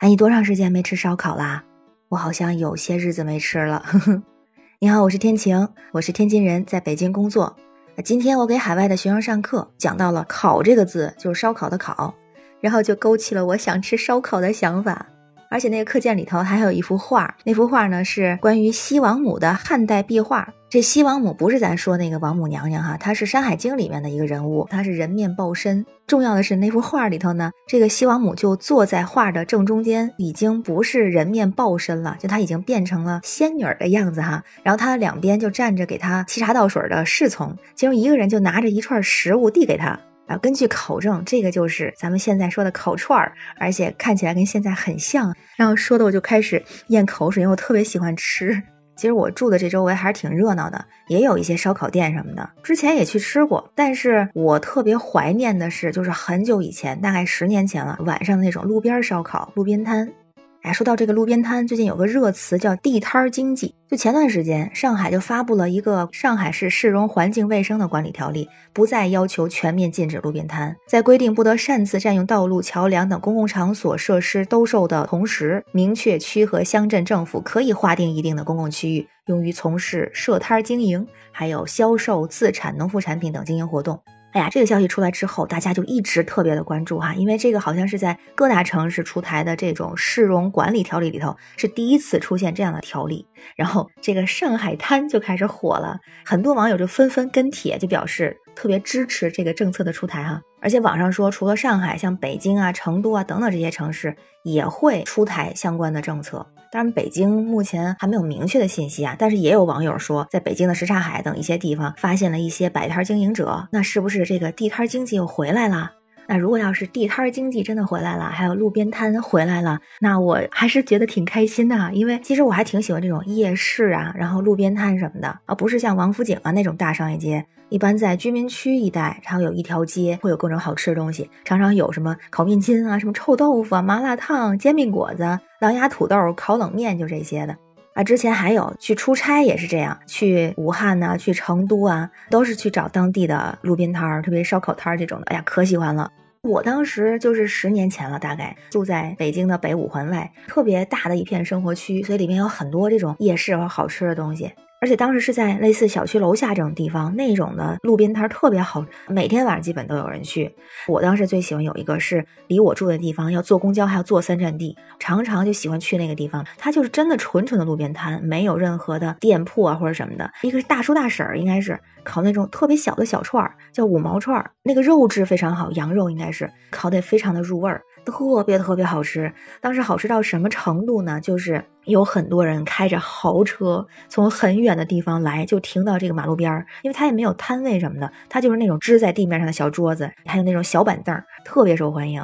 哎，你多长时间没吃烧烤啦？我好像有些日子没吃了。呵呵。你好，我是天晴，我是天津人，在北京工作。今天我给海外的学生上课，讲到了“烤”这个字，就是烧烤的“烤”，然后就勾起了我想吃烧烤的想法。而且那个课件里头还有一幅画，那幅画呢是关于西王母的汉代壁画。这西王母不是咱说那个王母娘娘哈，她是《山海经》里面的一个人物，她是人面豹身。重要的是那幅画里头呢，这个西王母就坐在画的正中间，已经不是人面豹身了，就她已经变成了仙女的样子哈。然后她的两边就站着给她沏茶倒水的侍从，其中一个人就拿着一串食物递给她。然后根据考证，这个就是咱们现在说的烤串儿，而且看起来跟现在很像。然后说的我就开始咽口水，因为我特别喜欢吃。其实我住的这周围还是挺热闹的，也有一些烧烤店什么的。之前也去吃过，但是我特别怀念的是，就是很久以前，大概十年前了，晚上的那种路边烧烤、路边摊。哎，说到这个路边摊，最近有个热词叫地摊儿经济。就前段时间，上海就发布了一个上海市市容环境卫生的管理条例，不再要求全面禁止路边摊，在规定不得擅自占用道路、桥梁等公共场所设施兜售的同时，明确区和乡镇政府可以划定一定的公共区域，用于从事设摊经营，还有销售自产农副产品等经营活动。哎呀，这个消息出来之后，大家就一直特别的关注哈，因为这个好像是在各大城市出台的这种市容管理条例里头是第一次出现这样的条例，然后这个上海滩就开始火了，很多网友就纷纷跟帖，就表示特别支持这个政策的出台哈，而且网上说，除了上海，像北京啊、成都啊等等这些城市也会出台相关的政策。当然，北京目前还没有明确的信息啊，但是也有网友说，在北京的什刹海等一些地方发现了一些摆摊经营者，那是不是这个地摊经济又回来了？那如果要是地摊经济真的回来了，还有路边摊回来了，那我还是觉得挺开心的，因为其实我还挺喜欢这种夜市啊，然后路边摊什么的，而不是像王府井啊那种大商业街。一般在居民区一带，然后有一条街会有各种好吃的东西，常常有什么烤面筋啊、什么臭豆腐啊、麻辣烫、煎饼果子、狼牙土豆、烤冷面，就这些的啊。之前还有去出差也是这样，去武汉呐、去成都啊，都是去找当地的路边摊儿，特别烧烤摊儿这种的，哎呀，可喜欢了。我当时就是十年前了，大概住在北京的北五环外，特别大的一片生活区，所以里面有很多这种夜市和好吃的东西。而且当时是在类似小区楼下这种地方，那种的路边摊特别好，每天晚上基本都有人去。我当时最喜欢有一个是离我住的地方要坐公交还要坐三站地，常常就喜欢去那个地方。它就是真的纯纯的路边摊，没有任何的店铺啊或者什么的。一个是大叔大婶儿，应该是烤那种特别小的小串儿，叫五毛串儿，那个肉质非常好，羊肉应该是烤得非常的入味儿。特别特别好吃，当时好吃到什么程度呢？就是有很多人开着豪车从很远的地方来，就停到这个马路边儿，因为它也没有摊位什么的，它就是那种支在地面上的小桌子，还有那种小板凳，特别受欢迎。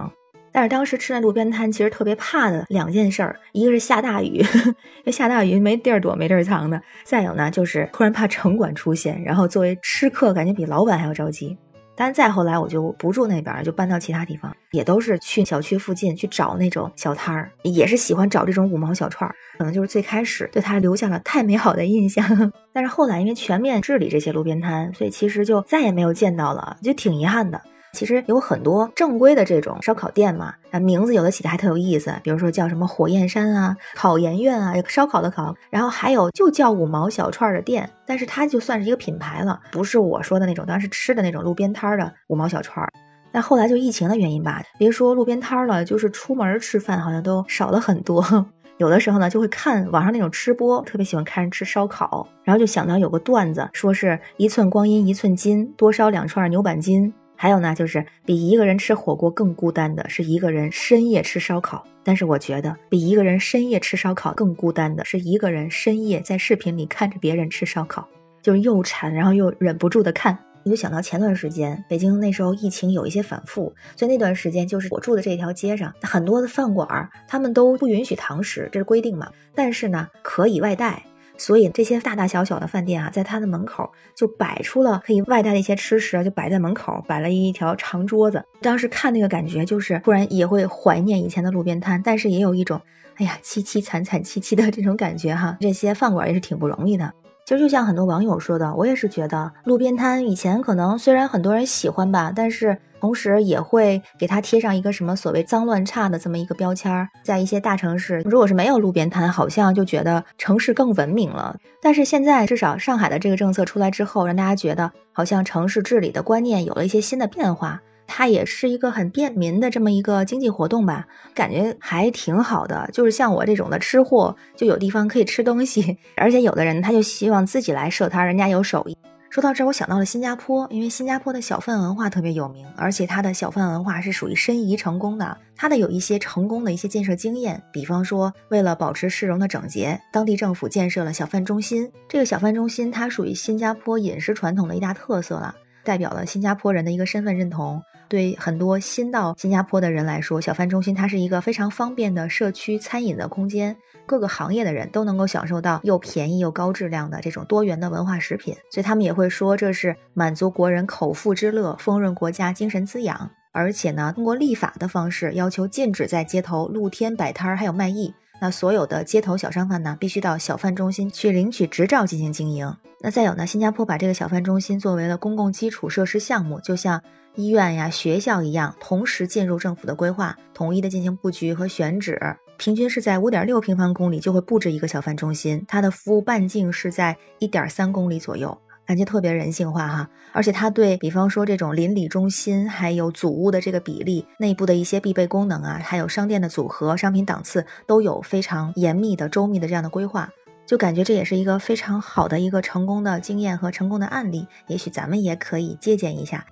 但是当时吃那路边摊，其实特别怕的两件事儿，一个是下大雨，因为下大雨没地儿躲没地儿藏的；再有呢，就是突然怕城管出现，然后作为吃客，感觉比老板还要着急。但再后来，我就不住那边，就搬到其他地方，也都是去小区附近去找那种小摊儿，也是喜欢找这种五毛小串儿，可能就是最开始对它留下了太美好的印象。但是后来因为全面治理这些路边摊，所以其实就再也没有见到了，就挺遗憾的。其实有很多正规的这种烧烤店嘛，啊，名字有的起的还特有意思，比如说叫什么火焰山啊、烤研院啊，烧烤的烤，然后还有就叫五毛小串的店，但是它就算是一个品牌了，不是我说的那种当时吃的那种路边摊的五毛小串。但后来就疫情的原因吧，别说路边摊了，就是出门吃饭好像都少了很多。有的时候呢，就会看网上那种吃播，特别喜欢看人吃烧烤，然后就想到有个段子，说是一寸光阴一寸金，多烧两串牛板筋。还有呢，就是比一个人吃火锅更孤单的是一个人深夜吃烧烤。但是我觉得，比一个人深夜吃烧烤更孤单的是一个人深夜在视频里看着别人吃烧烤，就是又馋，然后又忍不住的看。我就想到前段时间北京那时候疫情有一些反复，所以那段时间就是我住的这条街上很多的饭馆，他们都不允许堂食，这是规定嘛。但是呢，可以外带。所以这些大大小小的饭店啊，在它的门口就摆出了可以外带的一些吃食，就摆在门口，摆了一条长桌子。当时看那个感觉，就是突然也会怀念以前的路边摊，但是也有一种哎呀凄凄惨惨戚戚的这种感觉哈。这些饭馆也是挺不容易的。其实就像很多网友说的，我也是觉得路边摊以前可能虽然很多人喜欢吧，但是同时也会给它贴上一个什么所谓脏乱差的这么一个标签儿。在一些大城市，如果是没有路边摊，好像就觉得城市更文明了。但是现在至少上海的这个政策出来之后，让大家觉得好像城市治理的观念有了一些新的变化。它也是一个很便民的这么一个经济活动吧，感觉还挺好的。就是像我这种的吃货，就有地方可以吃东西，而且有的人他就希望自己来设摊，人家有手艺。说到这，我想到了新加坡，因为新加坡的小贩文化特别有名，而且它的小贩文化是属于申遗成功的。它的有一些成功的一些建设经验，比方说，为了保持市容的整洁，当地政府建设了小贩中心。这个小贩中心它属于新加坡饮食传统的一大特色了，代表了新加坡人的一个身份认同。对很多新到新加坡的人来说，小贩中心它是一个非常方便的社区餐饮的空间，各个行业的人都能够享受到又便宜又高质量的这种多元的文化食品，所以他们也会说这是满足国人口腹之乐，丰润国家精神滋养。而且呢，通过立法的方式要求禁止在街头露天摆摊儿，还有卖艺。那所有的街头小商贩呢，必须到小贩中心去领取执照进行经营。那再有呢，新加坡把这个小贩中心作为了公共基础设施项目，就像。医院呀、学校一样，同时进入政府的规划，统一的进行布局和选址，平均是在五点六平方公里就会布置一个小贩中心，它的服务半径是在一点三公里左右，感觉特别人性化哈。而且它对比方说这种邻里中心，还有组屋的这个比例、内部的一些必备功能啊，还有商店的组合、商品档次，都有非常严密的、周密的这样的规划，就感觉这也是一个非常好的一个成功的经验和成功的案例，也许咱们也可以借鉴一下。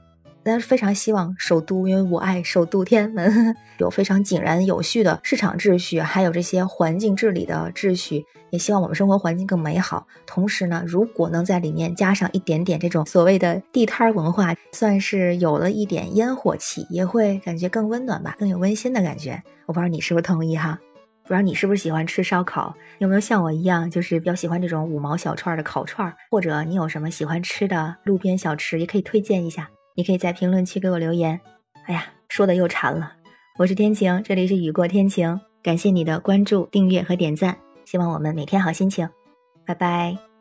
但是非常希望首都，因为我爱首都天安门，有非常井然有序的市场秩序，还有这些环境治理的秩序，也希望我们生活环境更美好。同时呢，如果能在里面加上一点点这种所谓的地摊文化，算是有了一点烟火气，也会感觉更温暖吧，更有温馨的感觉。我不知道你是不是同意哈？不知道你是不是喜欢吃烧烤？有没有像我一样，就是比较喜欢这种五毛小串的烤串？或者你有什么喜欢吃的路边小吃，也可以推荐一下。你可以在评论区给我留言。哎呀，说的又馋了。我是天晴，这里是雨过天晴。感谢你的关注、订阅和点赞。希望我们每天好心情。拜拜。